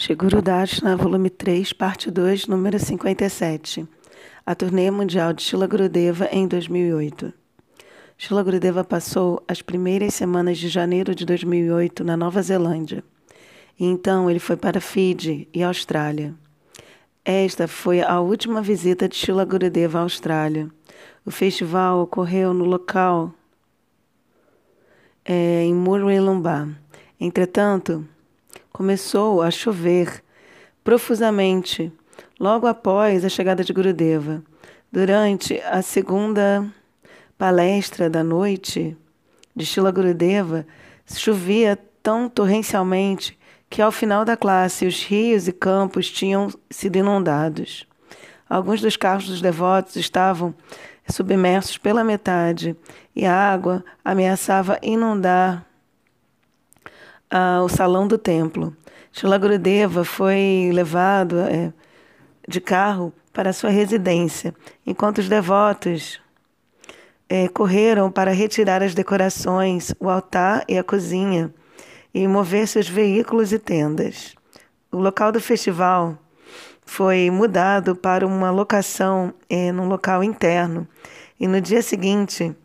Shiguru Dashna, volume 3, parte 2, número 57. A turnê mundial de Shila Gurudeva em 2008. Shila Gurudeva passou as primeiras semanas de janeiro de 2008 na Nova Zelândia. E então ele foi para Fiji e Austrália. Esta foi a última visita de Shila Gurudeva à Austrália. O festival ocorreu no local é, em Murwillumbah. Entretanto, começou a chover profusamente logo após a chegada de Gurudeva. Durante a segunda palestra da noite de Shila Gurudeva, chovia tão torrencialmente que ao final da classe os rios e campos tinham sido inundados. Alguns dos carros dos devotos estavam submersos pela metade e a água ameaçava inundar ao salão do templo. Shila Gurudeva foi levado é, de carro para sua residência, enquanto os devotos é, correram para retirar as decorações, o altar e a cozinha e mover seus veículos e tendas. O local do festival foi mudado para uma locação é, num local interno e no dia seguinte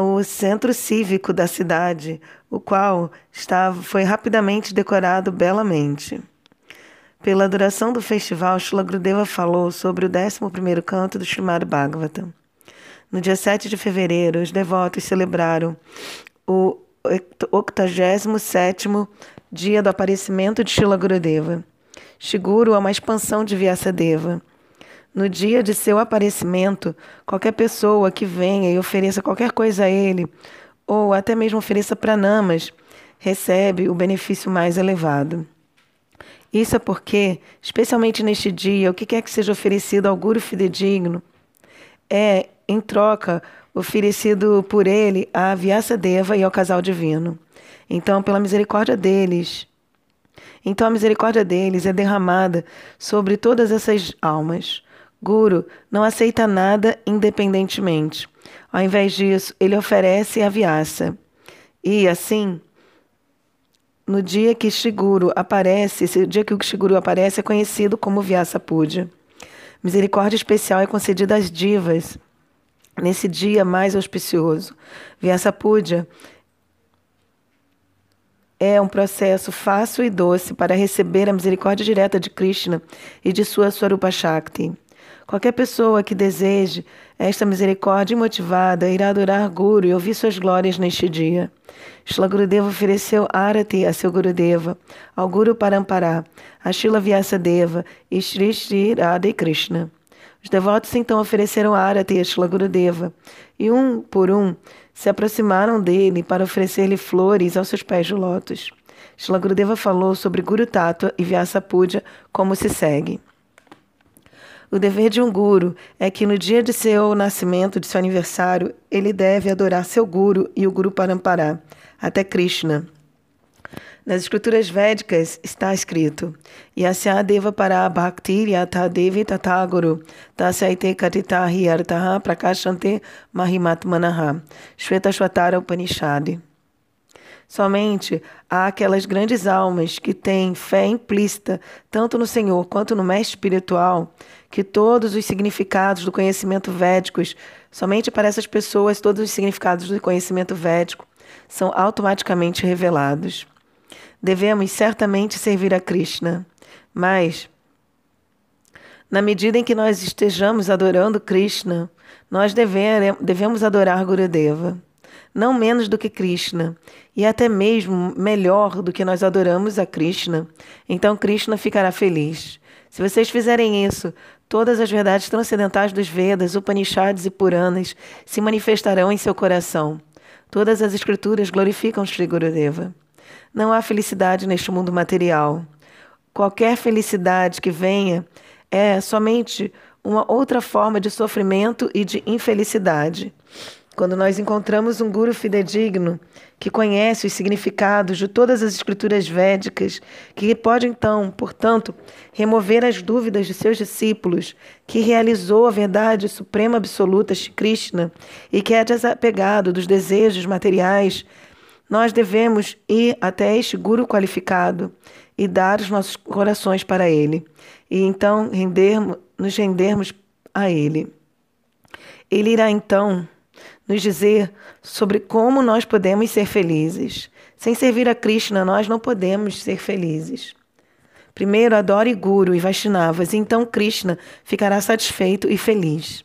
o centro cívico da cidade, o qual estava, foi rapidamente decorado belamente. Pela duração do festival, Shila Grudeva falou sobre o 11º canto do Srimad Bhagavatam. No dia 7 de fevereiro, os devotos celebraram o 87º dia do aparecimento de Shila Gurudeva. Shiguru é uma expansão de Vyasadeva no dia de seu aparecimento, qualquer pessoa que venha e ofereça qualquer coisa a ele, ou até mesmo ofereça pranamas, recebe o benefício mais elevado. Isso é porque, especialmente neste dia, o que quer que seja oferecido ao guru fidedigno é, em troca, oferecido por ele à Vyasa Deva e ao casal divino. Então, pela misericórdia deles, então a misericórdia deles é derramada sobre todas essas almas. Guru não aceita nada independentemente. Ao invés disso, ele oferece a viaça. E assim, no dia que Shiguru aparece, esse dia que o Shiguru aparece é conhecido como Vyasa Puja. Misericórdia especial é concedida às divas nesse dia mais auspicioso. Vyasa Puja é um processo fácil e doce para receber a misericórdia direta de Krishna e de sua Swarupa Shakti. Qualquer pessoa que deseje esta misericórdia imotivada irá adorar Guru e ouvir suas glórias neste dia. Shila Gurudeva ofereceu Arati a seu Gurudeva, ao Guru Parampara, a Shila Vyasadeva e Shri Shri Radha Krishna. Os devotos então ofereceram Arati a Shila Gurudeva e um por um se aproximaram dele para oferecer-lhe flores aos seus pés de lótus. Shila Gurudeva falou sobre Guru Tattva e Vyasa Puja como se segue. O dever de um guru é que no dia de seu nascimento, de seu aniversário, ele deve adorar seu guru e o guru Parampara, até Krishna. Nas escrituras védicas está escrito: Yasya deva para bhakti yatha devi tathaguru tasyaite katitahi artaha prakashante mahimatmanaha Shveta Shvatara Upanishad. Somente há aquelas grandes almas que têm fé implícita tanto no Senhor quanto no mestre espiritual, que todos os significados do conhecimento védicos, somente para essas pessoas, todos os significados do conhecimento védico são automaticamente revelados. Devemos certamente servir a Krishna, mas na medida em que nós estejamos adorando Krishna, nós devemos adorar Gurudeva não menos do que Krishna, e até mesmo melhor do que nós adoramos a Krishna, então Krishna ficará feliz. Se vocês fizerem isso, todas as verdades transcendentais dos Vedas, Upanishads e Puranas se manifestarão em seu coração. Todas as escrituras glorificam Sri Gurudeva. Não há felicidade neste mundo material. Qualquer felicidade que venha é somente uma outra forma de sofrimento e de infelicidade. Quando nós encontramos um guru fidedigno que conhece os significados de todas as escrituras védicas, que pode então, portanto, remover as dúvidas de seus discípulos, que realizou a verdade suprema absoluta de Krishna e que é desapegado dos desejos materiais, Nós devemos ir até este guru qualificado e dar os nossos corações para ele, e então rendermos, nos rendermos a ele. Ele irá então nos dizer sobre como nós podemos ser felizes. Sem servir a Krishna, nós não podemos ser felizes. Primeiro, adore Guru e Vaishnavas, então Krishna ficará satisfeito e feliz.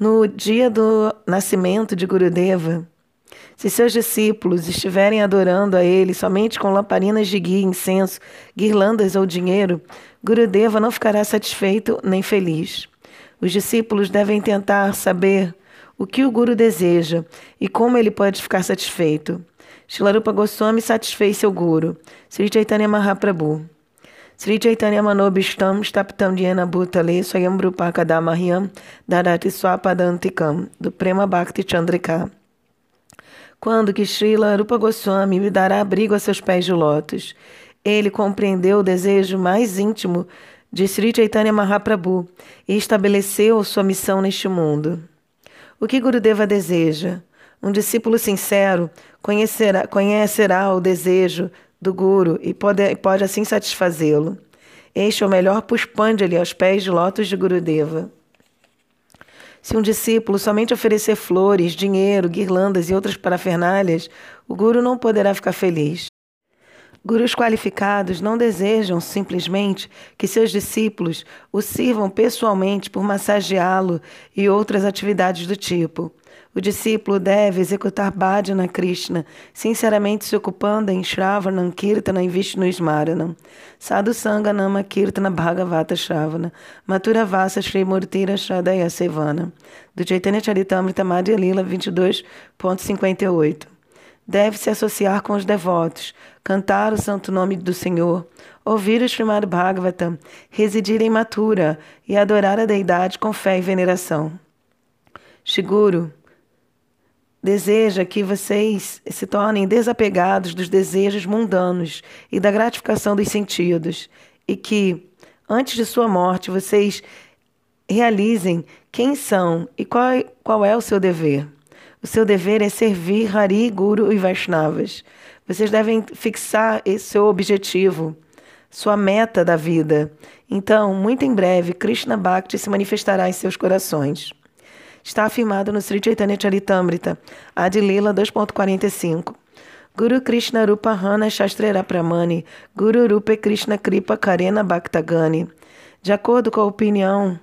No dia do nascimento de Gurudeva, se seus discípulos estiverem adorando a ele somente com lamparinas de guia, incenso, guirlandas ou dinheiro, Gurudeva não ficará satisfeito nem feliz. Os discípulos devem tentar saber o que o Guru deseja e como ele pode ficar satisfeito. Shilarupa Goswami satisfez seu Guru, Sri Chaitanya Mahaprabhu. Sri Chaitanya Manobishtam Staptam Dhyana Bhutale Swayam Rupakadamahyam Dadati Swapadantikam, do Prema Bhakti Chandrika. Quando que Srila Rupa Goswami me dará abrigo a seus pés de lótus? Ele compreendeu o desejo mais íntimo de Sri Chaitanya Mahaprabhu e estabeleceu sua missão neste mundo. O que Gurudeva deseja? Um discípulo sincero conhecerá, conhecerá o desejo do Guru e pode, pode assim satisfazê-lo. Este é o melhor Pushpanjali aos pés de lótus de Gurudeva. Se um discípulo somente oferecer flores, dinheiro, guirlandas e outras parafernálias, o guru não poderá ficar feliz. Gurus qualificados não desejam simplesmente que seus discípulos o sirvam pessoalmente por massageá-lo e outras atividades do tipo. O discípulo deve executar Bhajana Krishna, sinceramente se ocupando em Shravanam, Kirtana e Vishnu Smaranam. Sadhu Sangha Nama Kirtana Bhagavata Shravana, Matura Vasa Sri Murtira Shradaya Sevana. Do Chaitanya Charitamrita Madhya Lila 22.58 deve se associar com os devotos, cantar o santo nome do Senhor, ouvir o Srimad Bhagavatam, residir em Mathura e adorar a deidade com fé e veneração. Shiguro deseja que vocês se tornem desapegados dos desejos mundanos e da gratificação dos sentidos, e que, antes de sua morte, vocês realizem quem são e qual, qual é o seu dever. O seu dever é servir Hari, Guru e Vaishnavas. Vocês devem fixar esse seu objetivo, sua meta da vida. Então, muito em breve, Krishna Bhakti se manifestará em seus corações. Está afirmado no Sri Chaitanya Charitamrita, Adilila 2.45. Guru Krishna Rupa Hana Shastrera Pramani, Guru Rupa Krishna Kripa Karena Bhaktagani. De acordo com a opinião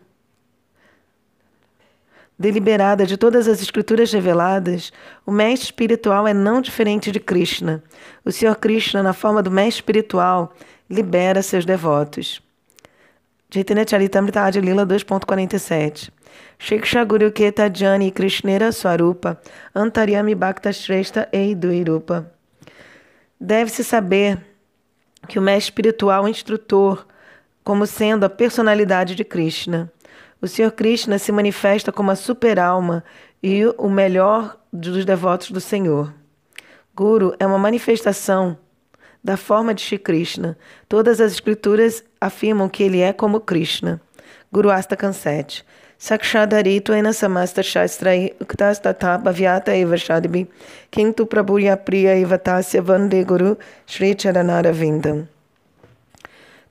deliberada de todas as escrituras reveladas, o mestre espiritual é não diferente de Krishna. O Senhor Krishna, na forma do mestre espiritual, libera seus devotos. Chaitanya Charitamrita Adilila 2.47 Shiksha Guru Keta Jani Krishnera Swarupa Antaryami Bhakta Shrestha Eiduirupa. Deve-se saber que o mestre espiritual é instrutor, como sendo a personalidade de Krishna. O Senhor Krishna se manifesta como a super-alma e o melhor dos devotos do Senhor. Guru é uma manifestação da forma de Shri Krishna. Todas as escrituras afirmam que ele é como Krishna. Guru Astakan 7. Sakshadaritvena samasta shastrai uktastatha bhavyata eva shadbi kintu prabhuya priya eva tasya vande guru Shri Charanara-vindam.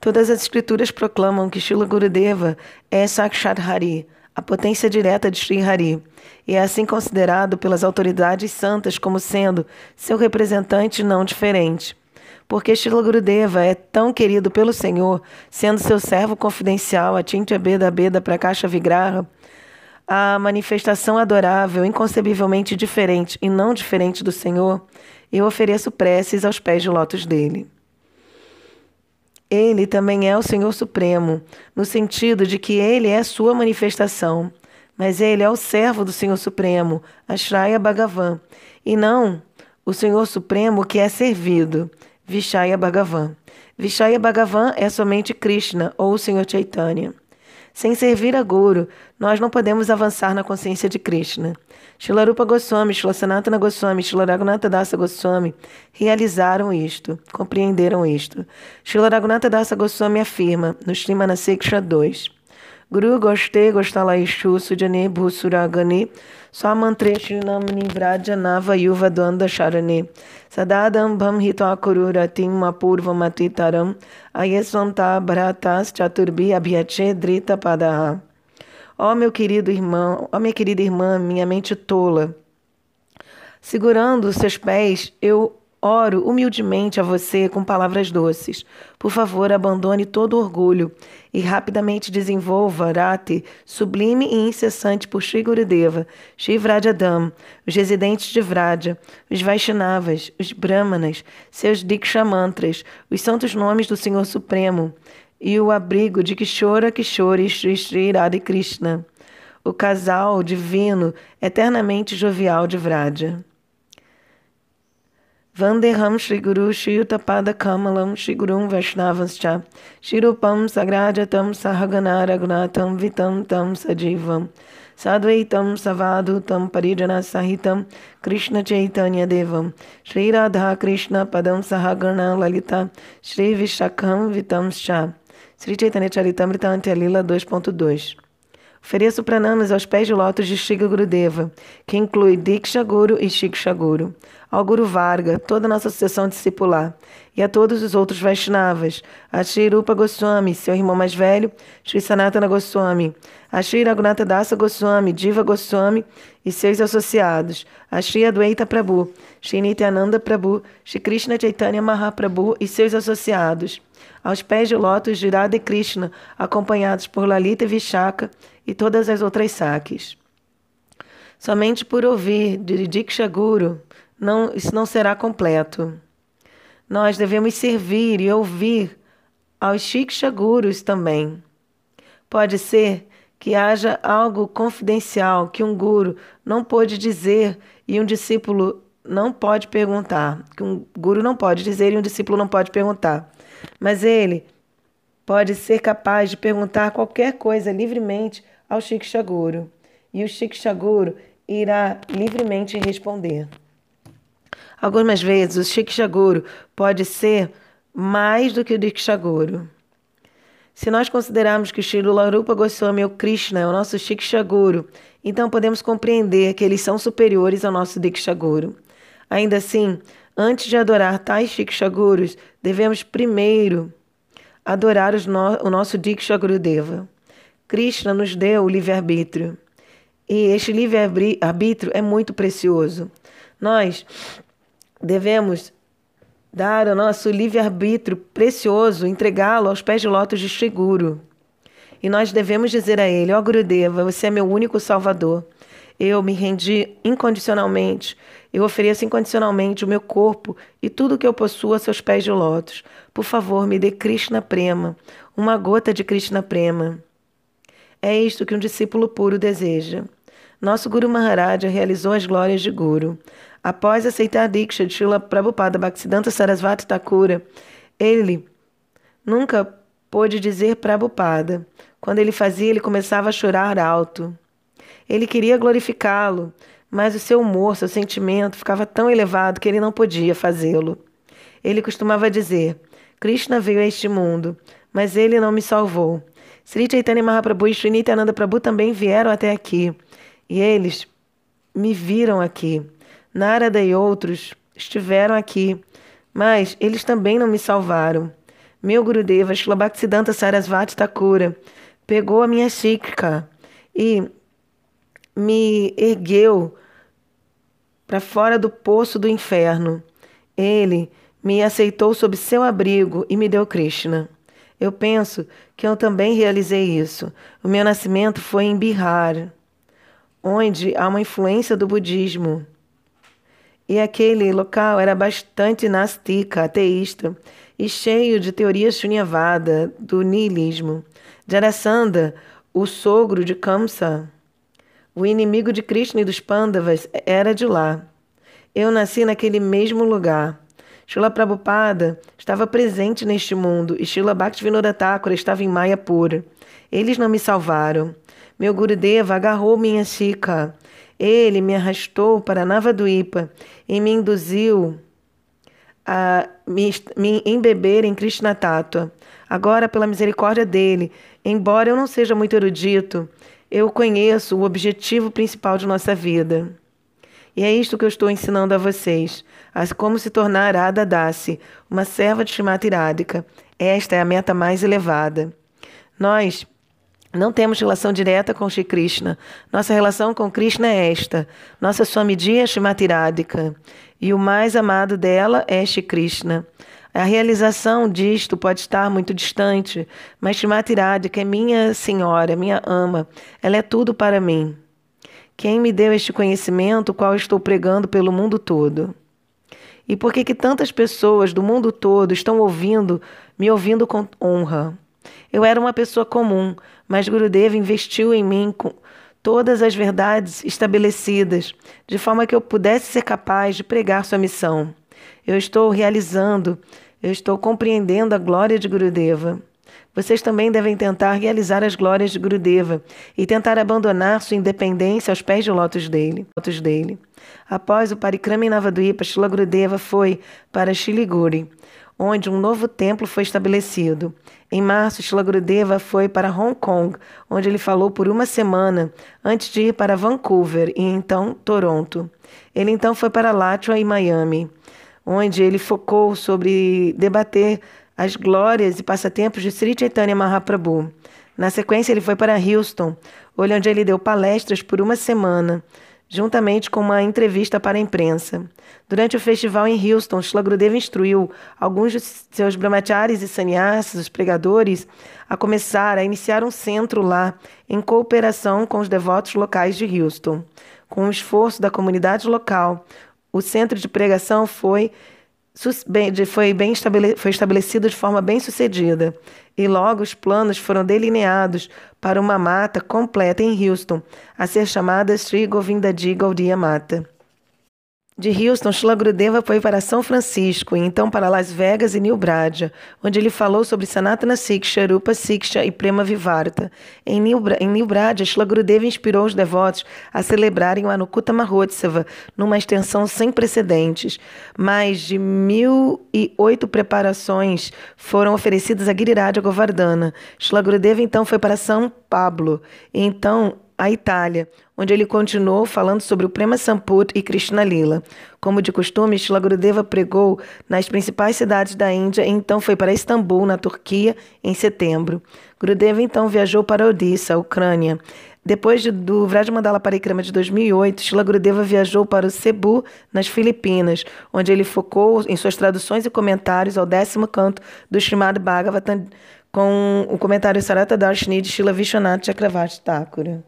Todas as escrituras proclamam que Shila Gurudeva é Sakshat Hari, a potência direta de Sri Hari, e é assim considerado pelas autoridades santas como sendo seu representante não diferente. Porque Shila Gurudeva é tão querido pelo Senhor, sendo seu servo confidencial, a Tintya Beda Beda Prakasha Vigraha, a manifestação adorável, inconcebivelmente diferente e não diferente do Senhor, eu ofereço preces aos pés de lótus dele. Ele também é o Senhor Supremo, no sentido de que ele é sua manifestação, mas ele é o servo do Senhor Supremo, Ashraya Bhagavan, e não o Senhor Supremo que é servido. Vishaya Bhagavan. Vishaya Bhagavan é somente Krishna ou o Senhor Chaitanya. Sem servir a Guru, nós não podemos avançar na consciência de Krishna. Shilarupa Goswami, Shilasanatana Goswami, Shilaragunata Dasa Goswami realizaram isto, compreenderam isto. Shilaragunata Dasa Goswami afirma, no Srimanaseksha 2, Guru Goste Gostalaishu Sujane Bhusuragane Swamantre Shrinamni Vraja Nava Yuva Dwanda Sharane Sadadam Bham Hitwakuru Ratim Mapurva Matitaram Ayesvanta Bharatas Chaturbi Abhyache Drita Padaha Ó oh, meu querido irmão, ó oh, minha querida irmã, minha mente tola, segurando os seus pés, eu Oro humildemente a você com palavras doces. Por favor, abandone todo orgulho e rapidamente desenvolva Rati, sublime e incessante por Sri Gurudeva, Shri Vrajadam, os residentes de Vraja, os Vaishnavas, os Brahmanas, seus Diksha mantras, os santos nomes do Senhor Supremo e o abrigo de Kishora Kishore Shri Shri Radha Krishna, o casal divino eternamente jovial de Vraja. Vandeham Shri Guru Shri Utapada Kamalam Shri Gurum Vaishnavascha Shirupam Sagrajatam Sahagana Raghunatam Vitam Tam Sajivam Sadvaitam Savadutam Parijana Sahitam Krishna Chaitanya Devam Shri Radha Krishna Padam Sahagana Lalita Shri Vishakham Vitam Shah Sri Chaitanya Charitamrita Antelila 2.2 Ofereço pranamas aos pés de lótus de Shiga Gurudeva, que inclui Diksha Guru e Shiksha Guru ao Guru Varga, toda a nossa sucessão discipular, e a todos os outros Vaishnavas, a Shri Rupa Goswami, seu irmão mais velho, Shri Sanatana Goswami, a Shri Raghunatha Dasa Goswami, Diva Goswami e seus associados, a Shri Adwaita Prabhu, Shri Nityananda Prabhu, Shri Krishna Chaitanya Mahaprabhu e seus associados, aos pés de lótus de Radha e Krishna, acompanhados por Lalita e Vishaka e todas as outras saques. Somente por ouvir de Diksha Guru, não, isso não será completo. Nós devemos servir e ouvir aos Shiksha Gurus também. Pode ser que haja algo confidencial que um guru não pode dizer e um discípulo não pode perguntar. Que um guru não pode dizer e um discípulo não pode perguntar. Mas ele pode ser capaz de perguntar qualquer coisa livremente ao Shiksha Guru. E o Shiksha Guru irá livremente responder. Algumas vezes o Shikshaguru pode ser mais do que o Dikshaguru. Se nós considerarmos que o Shirula Rupa Goswami ou Krishna é o nosso Shikshaguru, então podemos compreender que eles são superiores ao nosso Dikshaguru. Ainda assim, antes de adorar tais Shikshagurus, devemos primeiro adorar no o nosso Dikshaguru Deva. Krishna nos deu o livre-arbítrio. E este livre-arbítrio é muito precioso. Nós Devemos dar o nosso livre-arbítrio precioso, entregá-lo aos pés de lótus de seguro. E nós devemos dizer a ele: Ó oh, Gurudeva, você é meu único salvador. Eu me rendi incondicionalmente. Eu ofereço incondicionalmente o meu corpo e tudo o que eu possuo a seus pés de lótus. Por favor, me dê Krishna Prema, uma gota de Krishna Prema. É isto que um discípulo puro deseja. Nosso Guru Maharaj realizou as glórias de Guru. Após aceitar a Diksha de Srila Prabhupada Bhaktisiddhanta Sarasvati Thakura, ele nunca pôde dizer Prabhupada. Quando ele fazia, ele começava a chorar alto. Ele queria glorificá-lo, mas o seu humor, seu sentimento ficava tão elevado que ele não podia fazê-lo. Ele costumava dizer: Krishna veio a este mundo, mas ele não me salvou. Sri Chaitanya Mahaprabhu e Sri Nityananda Prabhu também vieram até aqui, e eles me viram aqui. Narada e outros estiveram aqui, mas eles também não me salvaram. Meu Gurudeva, Shilabhaktisiddhanta Sarasvati Thakura, pegou a minha xícara e me ergueu para fora do poço do inferno. Ele me aceitou sob seu abrigo e me deu Krishna. Eu penso que eu também realizei isso. O meu nascimento foi em Bihar, onde há uma influência do budismo. E aquele local era bastante nastica, ateísta, e cheio de teorias shunyavada, do niilismo. Jarasandha, o sogro de Kamsa, o inimigo de Krishna e dos Pandavas, era de lá. Eu nasci naquele mesmo lugar. Shila Prabhupada estava presente neste mundo e Shila Bhaktivinoda Thakura estava em Mayapur. Eles não me salvaram. Meu Gurudeva agarrou minha chica ele me arrastou para Navaduipa e me induziu a me, me embeber em Krishna Tattva. Agora, pela misericórdia dele, embora eu não seja muito erudito, eu conheço o objetivo principal de nossa vida. E é isto que eu estou ensinando a vocês, a como se tornar Ada Dasi, uma serva de Shrimati Radhika. Esta é a meta mais elevada. Nós não temos relação direta com Shri Krishna. Nossa relação com Krishna é esta. Nossa Swamiji é Shrimati Radhika. E o mais amado dela é Shri Krishna. A realização disto pode estar muito distante, mas Shrimati Radhika é minha senhora, minha ama. Ela é tudo para mim. Quem me deu este conhecimento, qual estou pregando pelo mundo todo? E por que que tantas pessoas do mundo todo estão ouvindo, me ouvindo com honra? Eu era uma pessoa comum, mas Gurudev investiu em mim com todas as verdades estabelecidas, de forma que eu pudesse ser capaz de pregar sua missão. Eu estou realizando, eu estou compreendendo a glória de Gurudeva. Vocês também devem tentar realizar as glórias de Gurudeva e tentar abandonar sua independência aos pés de lotos dele. Dele. Após o Parikrama em Navadvipa, Shila Gurudeva foi para Shiliguri, onde um novo templo foi estabelecido. Em março, Shila Gurudeva foi para Hong Kong, onde ele falou por uma semana, antes de ir para Vancouver e então Toronto. Ele então foi para Latvia e Miami onde ele focou sobre debater as glórias e passatempos de Sri Chaitanya Mahaprabhu. Na sequência, ele foi para Houston, onde ele deu palestras por uma semana, juntamente com uma entrevista para a imprensa. Durante o festival em Houston, Shlagrudev instruiu alguns de seus brahmacharis e sannyasis, os pregadores, a começar a iniciar um centro lá, em cooperação com os devotos locais de Houston. Com o esforço da comunidade local, o centro de pregação foi, foi, bem estabele, foi estabelecido de forma bem sucedida e logo os planos foram delineados para uma mata completa em Houston, a ser chamada Sri Govindaji Gaudiya Mata. De Houston, Shila Gurudeva foi para São Francisco e então para Las Vegas e New Bradia, onde ele falou sobre Sanatana Siksha, Rupa Siksha e Prema Vivarta. Em New, em New Bradia, inspirou os devotos a celebrarem o Anukuta Mahotsava numa extensão sem precedentes. Mais de mil e oito preparações foram oferecidas a Giriraj Govardhana. Shila Gurudeva então foi para São Pablo e então a Itália, onde ele continuou falando sobre o Prema Samput e Krishna Lila. Como de costume, Shila Gurudeva pregou nas principais cidades da Índia e então foi para Istambul, na Turquia, em setembro. Gurudeva então viajou para Odissa, Ucrânia. Depois de, do Vrajmandala Parikrama de 2008, Shila Gurudeva viajou para o Cebu, nas Filipinas, onde ele focou em suas traduções e comentários ao décimo canto do Srimad Bhagavatam com o comentário Sarata Darshini de Shila Vishwanath Chakravarti Thakura.